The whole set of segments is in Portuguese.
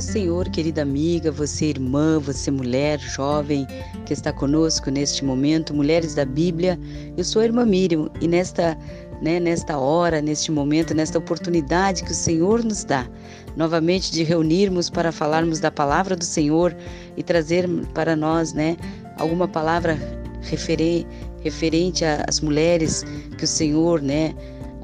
Senhor, querida amiga, você irmã, você mulher, jovem que está conosco neste momento, mulheres da Bíblia. Eu sou a irmã Miriam e nesta, né, nesta hora, neste momento, nesta oportunidade que o Senhor nos dá, novamente de reunirmos para falarmos da palavra do Senhor e trazer para nós, né, alguma palavra referente, referente às mulheres que o Senhor, né,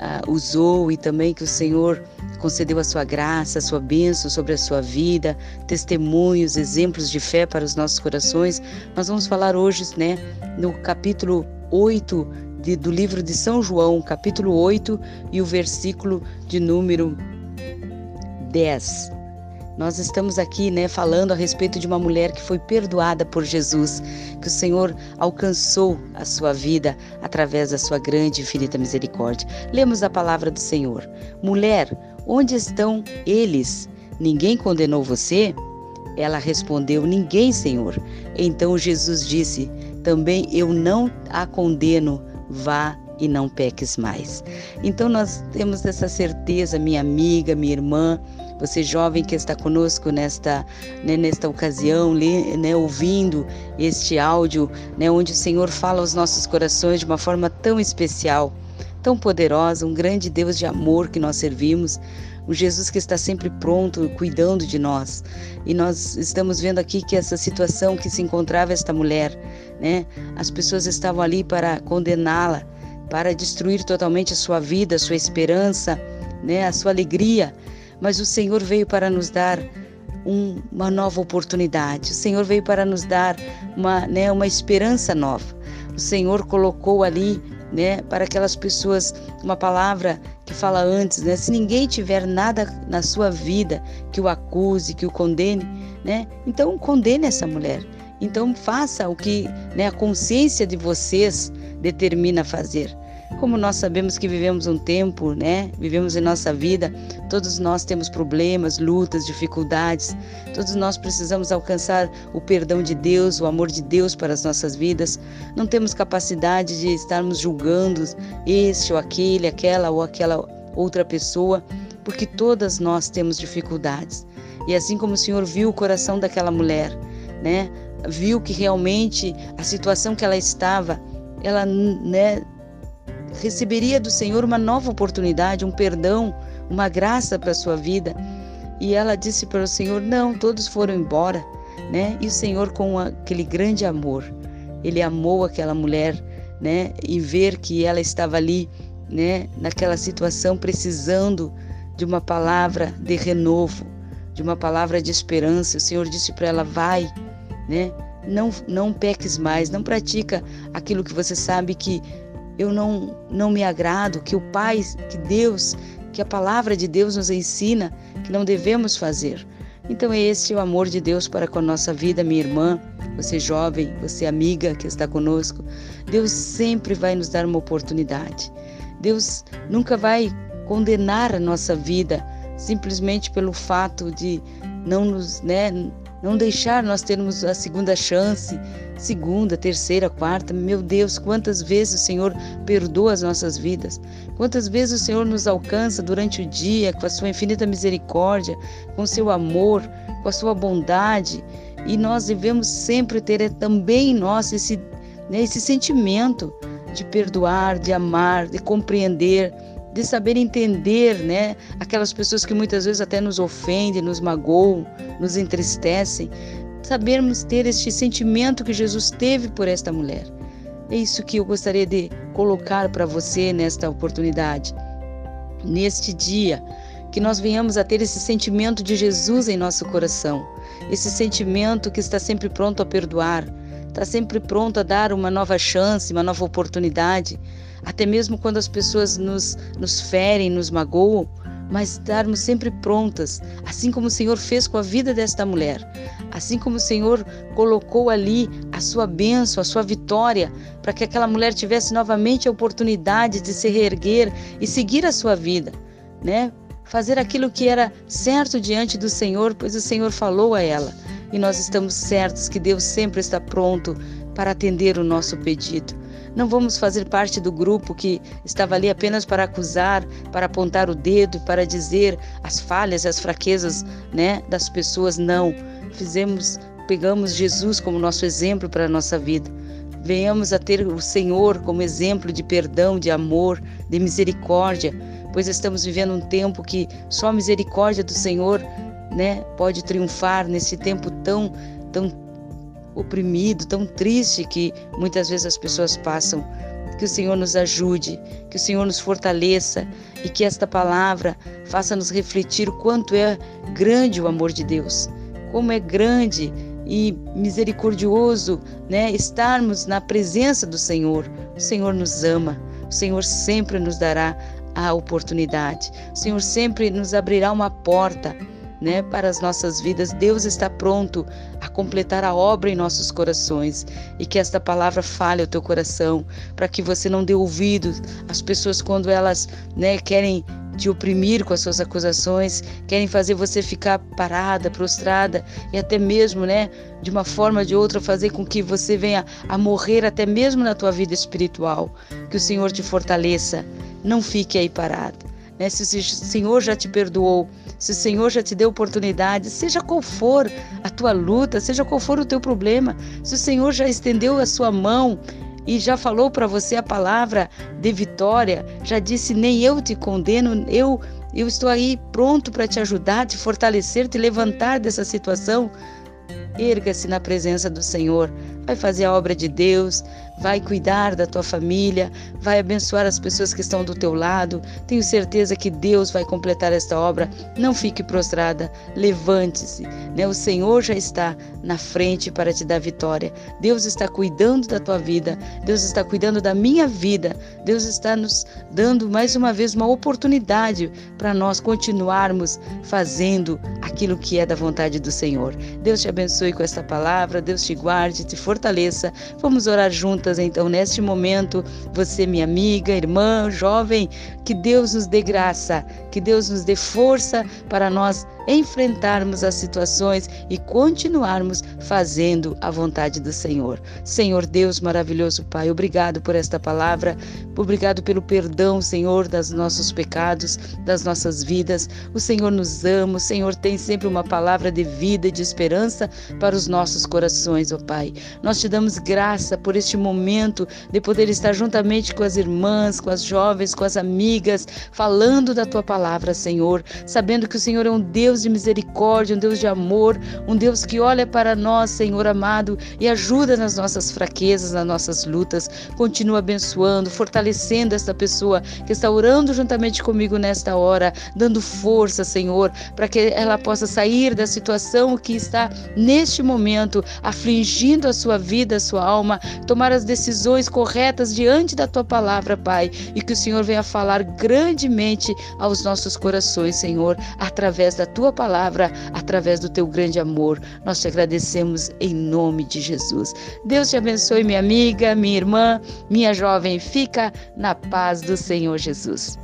uh, usou e também que o Senhor concedeu a sua graça, a sua bênção sobre a sua vida, testemunhos, exemplos de fé para os nossos corações. Nós vamos falar hoje, né, no capítulo 8 de, do livro de São João, capítulo 8 e o versículo de número 10. Nós estamos aqui, né, falando a respeito de uma mulher que foi perdoada por Jesus, que o Senhor alcançou a sua vida através da sua grande e infinita misericórdia. Lemos a palavra do Senhor. Mulher, onde estão eles? Ninguém condenou você? Ela respondeu: Ninguém, Senhor. Então Jesus disse: Também eu não a condeno. Vá e não peques mais. Então nós temos essa certeza, minha amiga, minha irmã, você jovem que está conosco nesta, né, nesta ocasião, né, ouvindo este áudio, né, onde o Senhor fala aos nossos corações de uma forma tão especial, tão poderosa, um grande Deus de amor que nós servimos, um Jesus que está sempre pronto, cuidando de nós. E nós estamos vendo aqui que essa situação que se encontrava esta mulher, né, as pessoas estavam ali para condená-la, para destruir totalmente a sua vida, a sua esperança, né, a sua alegria mas o Senhor veio para nos dar um, uma nova oportunidade. O Senhor veio para nos dar uma, né, uma esperança nova. O Senhor colocou ali, né, para aquelas pessoas uma palavra que fala antes, né, se ninguém tiver nada na sua vida que o acuse, que o condene, né, então condene essa mulher. Então faça o que né, a consciência de vocês determina fazer. Como nós sabemos que vivemos um tempo, né? Vivemos em nossa vida, todos nós temos problemas, lutas, dificuldades. Todos nós precisamos alcançar o perdão de Deus, o amor de Deus para as nossas vidas. Não temos capacidade de estarmos julgando este ou aquele, aquela ou aquela outra pessoa, porque todas nós temos dificuldades. E assim como o Senhor viu o coração daquela mulher, né? Viu que realmente a situação que ela estava, ela, né, receberia do Senhor uma nova oportunidade, um perdão, uma graça para a sua vida. E ela disse para o Senhor: Não, todos foram embora. Né? E o Senhor, com aquele grande amor, ele amou aquela mulher, né? E ver que ela estava ali, né? Naquela situação, precisando de uma palavra de renovo, de uma palavra de esperança. O Senhor disse para ela: Vai, né? Não, não peques mais, não pratica aquilo que você sabe que eu não, não me agrado, que o Pai, que Deus, que a palavra de Deus nos ensina que não devemos fazer. Então, é esse o amor de Deus para com a nossa vida, minha irmã, você jovem, você amiga que está conosco. Deus sempre vai nos dar uma oportunidade. Deus nunca vai condenar a nossa vida simplesmente pelo fato de não nos, né, não deixar nós termos a segunda chance, segunda, terceira, quarta. Meu Deus, quantas vezes o Senhor perdoa as nossas vidas, quantas vezes o Senhor nos alcança durante o dia com a sua infinita misericórdia, com o seu amor, com a sua bondade. E nós devemos sempre ter também em nós esse, né, esse sentimento de perdoar, de amar, de compreender de saber entender, né, aquelas pessoas que muitas vezes até nos ofendem, nos magoam, nos entristecem, sabermos ter este sentimento que Jesus teve por esta mulher. É isso que eu gostaria de colocar para você nesta oportunidade, neste dia, que nós venhamos a ter esse sentimento de Jesus em nosso coração, esse sentimento que está sempre pronto a perdoar, está sempre pronto a dar uma nova chance, uma nova oportunidade, até mesmo quando as pessoas nos, nos ferem, nos magoam, mas estarmos sempre prontas, assim como o Senhor fez com a vida desta mulher, assim como o Senhor colocou ali a sua bênção, a sua vitória, para que aquela mulher tivesse novamente a oportunidade de se reerguer e seguir a sua vida, né? Fazer aquilo que era certo diante do Senhor, pois o Senhor falou a ela. E nós estamos certos que Deus sempre está pronto para atender o nosso pedido. Não vamos fazer parte do grupo que estava ali apenas para acusar, para apontar o dedo, para dizer as falhas as fraquezas, né, das pessoas. Não. Fizemos, pegamos Jesus como nosso exemplo para a nossa vida. Venhamos a ter o Senhor como exemplo de perdão, de amor, de misericórdia, pois estamos vivendo um tempo que só a misericórdia do Senhor, né, pode triunfar nesse tempo tão tão oprimido, tão triste que muitas vezes as pessoas passam. Que o Senhor nos ajude, que o Senhor nos fortaleça e que esta palavra faça nos refletir o quanto é grande o amor de Deus, como é grande e misericordioso, né, estarmos na presença do Senhor. O Senhor nos ama, o Senhor sempre nos dará a oportunidade. O Senhor sempre nos abrirá uma porta né, para as nossas vidas. Deus está pronto completar a obra em nossos corações e que esta palavra fale ao teu coração, para que você não dê ouvidos às pessoas quando elas né, querem te oprimir com as suas acusações, querem fazer você ficar parada, prostrada e até mesmo, né, de uma forma ou de outra fazer com que você venha a morrer até mesmo na tua vida espiritual. Que o Senhor te fortaleça. Não fique aí parado. Né? Se o Senhor já te perdoou, se o Senhor já te deu oportunidade, seja qual for a tua luta, seja qual for o teu problema, se o Senhor já estendeu a sua mão e já falou para você a palavra de vitória, já disse: Nem eu te condeno, eu, eu estou aí pronto para te ajudar, te fortalecer, te levantar dessa situação. Erga-se na presença do Senhor, vai fazer a obra de Deus, vai cuidar da tua família, vai abençoar as pessoas que estão do teu lado. Tenho certeza que Deus vai completar esta obra. Não fique prostrada, levante-se. Né? O Senhor já está na frente para te dar vitória. Deus está cuidando da tua vida, Deus está cuidando da minha vida. Deus está nos dando mais uma vez uma oportunidade para nós continuarmos fazendo aquilo que é da vontade do Senhor. Deus te abençoe com esta palavra, Deus te guarde, te fortaleça. Vamos orar juntas juntas, então, neste momento, você, minha amiga, irmã, jovem, que Deus nos dê graça, que Deus nos dê força para nós enfrentarmos as situações e continuarmos fazendo a vontade do Senhor. Senhor Deus maravilhoso Pai, obrigado por esta palavra, obrigado pelo perdão, Senhor, dos nossos pecados, das nossas vidas. O Senhor nos ama, o Senhor tem sempre uma palavra de vida e de esperança para os nossos corações, ó Pai. Nós te damos graça por este momento de poder estar juntamente com as irmãs, com as jovens, com as amigas, falando da tua palavra, Senhor, sabendo que o Senhor é um Deus Deus de misericórdia, um Deus de amor, um Deus que olha para nós, Senhor amado, e ajuda nas nossas fraquezas, nas nossas lutas. Continua abençoando, fortalecendo esta pessoa que está orando juntamente comigo nesta hora, dando força, Senhor, para que ela possa sair da situação que está neste momento afligindo a sua vida, a sua alma, tomar as decisões corretas diante da tua palavra, Pai, e que o Senhor venha falar grandemente aos nossos corações, Senhor, através da tua tua palavra através do teu grande amor. Nós te agradecemos em nome de Jesus. Deus te abençoe, minha amiga, minha irmã, minha jovem. Fica na paz do Senhor Jesus.